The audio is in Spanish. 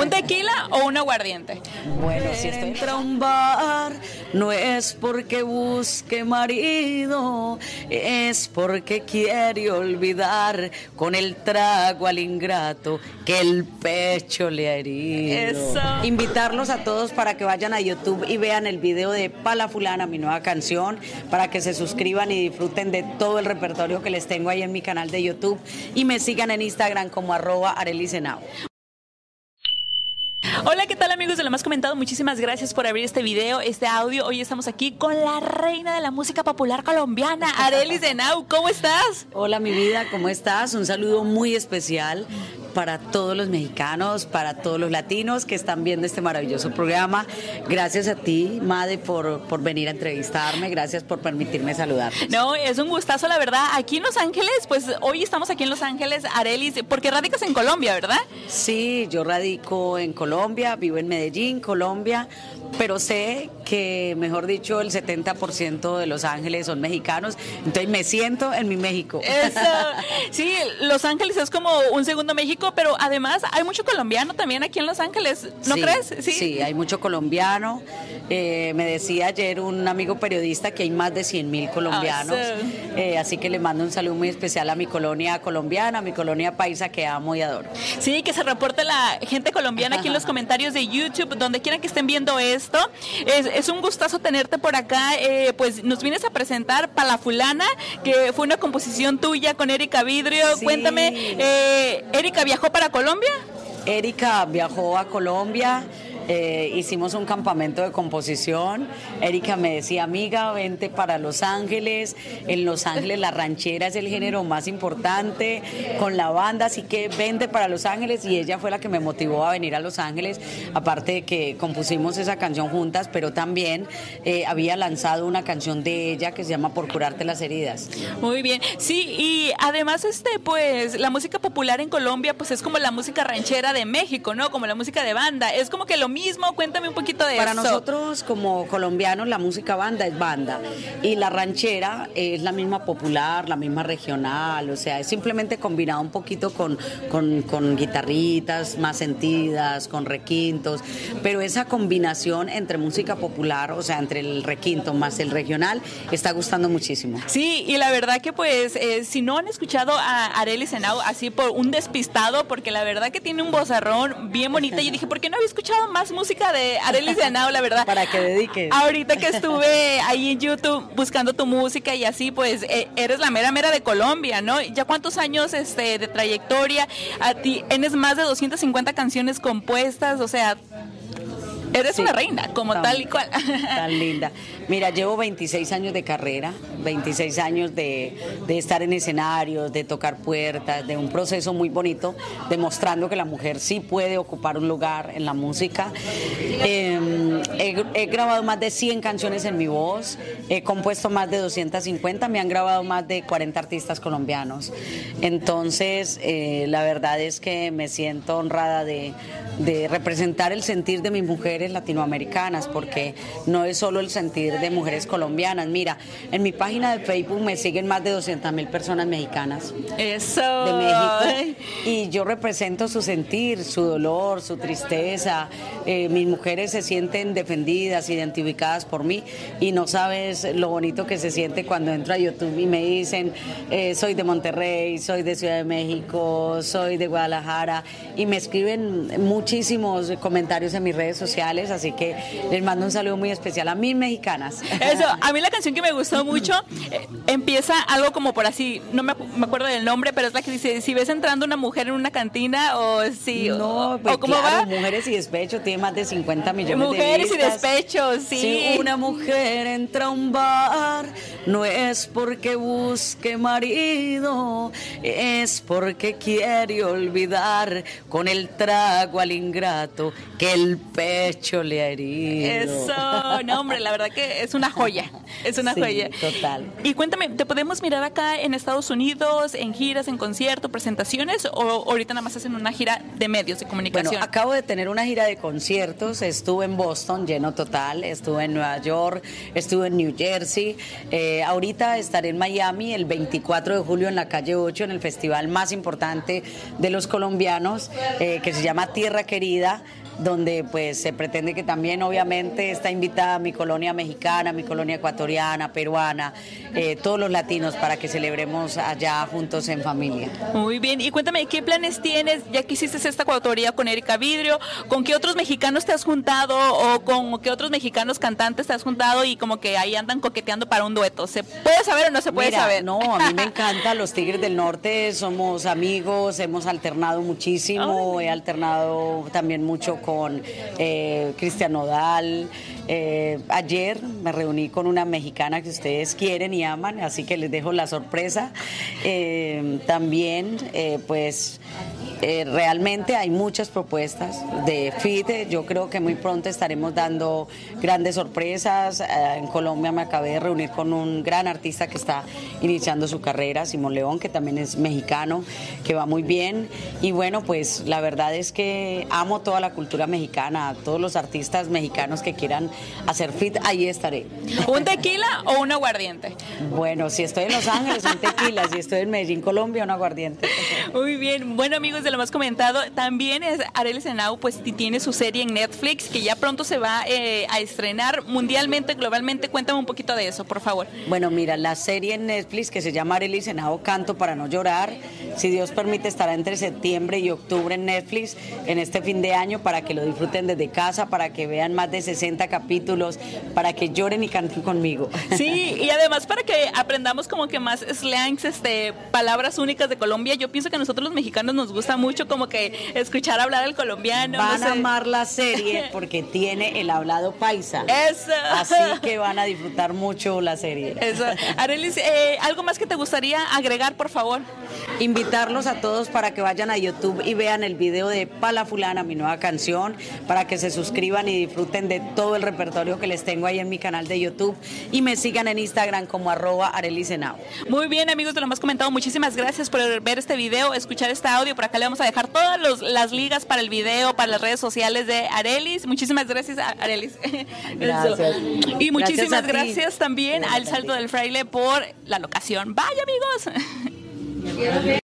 ¿Un tequila o un aguardiente? Bueno, si estoy entra un bar, no es porque busque marido, es porque quiere olvidar con el trago al ingrato que el pecho le ha herido. Eso. Invitarlos a todos para que vayan a YouTube y vean el video de Pala Fulana, mi nueva canción, para que se suscriban y disfruten de todo el repertorio que les tengo ahí en mi canal de YouTube y me sigan en Instagram como arroba arelisenao. Hola, ¿qué tal amigos de lo más comentado? Muchísimas gracias por abrir este video, este audio. Hoy estamos aquí con la reina de la música popular colombiana, Arely Zenau. ¿Cómo estás? Hola mi vida, ¿cómo estás? Un saludo muy especial para todos los mexicanos, para todos los latinos que están viendo este maravilloso programa. Gracias a ti, Made, por, por venir a entrevistarme. Gracias por permitirme saludar. No, es un gustazo, la verdad. Aquí en Los Ángeles, pues hoy estamos aquí en Los Ángeles, Arelis, porque radicas en Colombia, ¿verdad? Sí, yo radico en Colombia, vivo en Medellín, Colombia, pero sé que, mejor dicho, el 70% de Los Ángeles son mexicanos, entonces me siento en mi México. Eso. Sí, Los Ángeles es como un segundo México, pero además hay mucho colombiano también aquí en Los Ángeles, ¿no Sí, crees? Sí. hay mucho colombiano. Eh, me decía ayer un amigo periodista que hay más de 100 mil colombianos. Awesome. Eh, así que le mando un saludo muy especial a mi colonia colombiana, a mi colonia paisa que amo y adoro. Sí, que se reporte la gente colombiana aquí en los comentarios de YouTube, donde quieran que estén viendo esto. Es, es un gustazo tenerte por acá. eh, pues nos vienes a presentar Palafulana, que fue una composición tuya con Erika Vidrio. Sí. Cuéntame, eh, ¿Erika viajó para Colombia? Erika viajó a Colombia. Eh, hicimos un campamento de composición. Erika me decía, amiga, vente para Los Ángeles. En Los Ángeles la ranchera es el género más importante con la banda, así que vente para Los Ángeles. Y ella fue la que me motivó a venir a Los Ángeles. Aparte de que compusimos esa canción juntas, pero también eh, había lanzado una canción de ella que se llama Por curarte las heridas. Muy bien. Sí, y además, este, pues, la música popular en Colombia, pues es como la música ranchera de México, ¿no? Como la música de banda. Es como que lo mismo. Cuéntame un poquito de Para eso. nosotros como colombianos la música banda es banda y la ranchera es la misma popular, la misma regional, o sea, es simplemente combinado un poquito con, con, con guitarritas más sentidas, con requintos, pero esa combinación entre música popular, o sea, entre el requinto más el regional, está gustando muchísimo. Sí, y la verdad que pues eh, si no han escuchado a Arely Senau así por un despistado, porque la verdad que tiene un vozarrón bien bonita, yo dije, ¿por qué no había escuchado más música de Arely Senau, la verdad? Para que dediques. Ahorita que estuve ahí en YouTube buscando tu música y así, pues eh, eres la mera mera de Colombia, ¿no? ¿Ya cuántos años este, de trayectoria? A ti tienes más de 250 canciones compuestas, o sea, eres Sí, una reina, como tan- tal y cual. Tan linda. Mira, llevo 26 años de carrera, 26 años de, de estar en escenarios, de tocar puertas, de un proceso muy bonito, demostrando que la mujer sí puede ocupar un lugar en la música. Eh, he, he grabado más de 100 canciones en mi voz, he compuesto más de 250, me han grabado más de 40 artistas colombianos. Entonces, eh, la verdad es que me siento honrada de, de representar el sentir de mis mujeres latinoamericanas, porque no es solo el sentir de mujeres colombianas. Mira, en mi página de Facebook me siguen más de 200 mil personas mexicanas Eso. de México y yo represento su sentir, su dolor, su tristeza. Eh, mis mujeres se sienten defendidas, identificadas por mí y no sabes lo bonito que se siente cuando entro a YouTube y me dicen eh, soy de Monterrey, soy de Ciudad de México, soy de Guadalajara y me escriben muchísimos comentarios en mis redes sociales, así que les mando un saludo muy especial a mis mexicanas. Eso, a mí la canción que me gustó mucho eh, empieza algo como por así, no me, me acuerdo del nombre, pero es la que dice, si ves entrando una mujer en una cantina o si... No, o, pues o cómo claro, va. Mujeres y despecho tiene más de 50 millones Mujeres de vistas. Despechos, sí. Si una mujer entra a un bar, no es porque busque marido, es porque quiere olvidar con el trago al ingrato que el pecho le ha herido. Eso, no hombre, la verdad que es una joya, es una Sí, joya. total. Y cuéntame, ¿te podemos mirar acá en Estados Unidos, en giras, en conciertos, presentaciones o ahorita nada más hacen una gira de medios de Bueno, comunicación? acabo de tener una gira de conciertos, estuve en Boston Lleno total, estuve en Nueva York, estuve en New Jersey. Eh, ahorita estaré en Miami el 24 de julio en la calle 8, en el festival más importante de los colombianos, eh, que se llama Tierra Querida donde pues se pretende que también obviamente está invitada mi colonia mexicana, mi colonia ecuatoriana, peruana, eh, todos los latinos para que celebremos allá juntos en familia. Muy bien, y cuéntame, ¿qué planes tienes ya que hiciste esta ecuatoría con Erika Vidrio? ¿Con qué otros mexicanos te has juntado o con qué otros mexicanos cantantes te has juntado y como que ahí andan coqueteando para un dueto? ¿Se puede saber o no se puede saber? No, a mí me encanta los Tigres del Norte, somos amigos, hemos alternado muchísimo, he alternado también mucho con con eh, Cristian Nodal. Eh, ayer me reuní con una mexicana que ustedes quieren y aman, así que les dejo la sorpresa. Eh, también, pues eh, realmente hay muchas propuestas de FIT. Yo creo que muy pronto estaremos dando grandes sorpresas. Eh, en Colombia me acabé de reunir con un gran artista que está iniciando su carrera, Simón León, que también es mexicano, que va muy bien. Y bueno, pues la verdad es que amo toda la cultura mexicana, todos los artistas mexicanos que quieran hacer fit, ahí estaré. ¿Un tequila o un aguardiente? Bueno, si estoy en Los Ángeles, un tequila. Si estoy en Medellín, Colombia, un aguardiente. Muy bien. Bueno, amigos de lo más comentado. También es Arely Senau, pues tiene su serie en Netflix que ya pronto se va eh, a estrenar mundialmente, globalmente. Cuéntame un poquito de eso, por favor. Bueno, mira, la serie en Netflix que se llama Arely Senau Canto para no llorar, si Dios permite estará entre septiembre y octubre en Netflix en este fin de año para que lo disfruten desde casa, para que vean más de 60 capítulos, para que lloren y canten conmigo. Sí, y además para que aprendamos como que más slangs, este, palabras únicas de Colombia. Yo pienso que a nosotros los mexicanos nos gusta mucho como que escuchar hablar el colombiano. Van a amar la serie porque tiene el hablado paisa. Eso. Así que van a disfrutar mucho la serie. Eso. Arelis, eh, ¿algo más que te gustaría agregar, por favor? Invitarlos a todos para que vayan a YouTube y vean el video de Pala Fulana, mi nueva canción, para que se suscriban y disfruten de todo el repertorio que les tengo ahí en mi canal de YouTube y me sigan en Instagram como arroba arelisenao. Muy bien, amigos de lo más comentado, muchísimas gracias por ver este video, escuchar este audio. Por acá le vamos a dejar todas las ligas para el video, para las redes sociales de Arelis. Muchísimas gracias, Arelis. Gracias. y muchísimas gracias, también al Salto del Fraile por la locación. Bye, amigos. Quiero ver.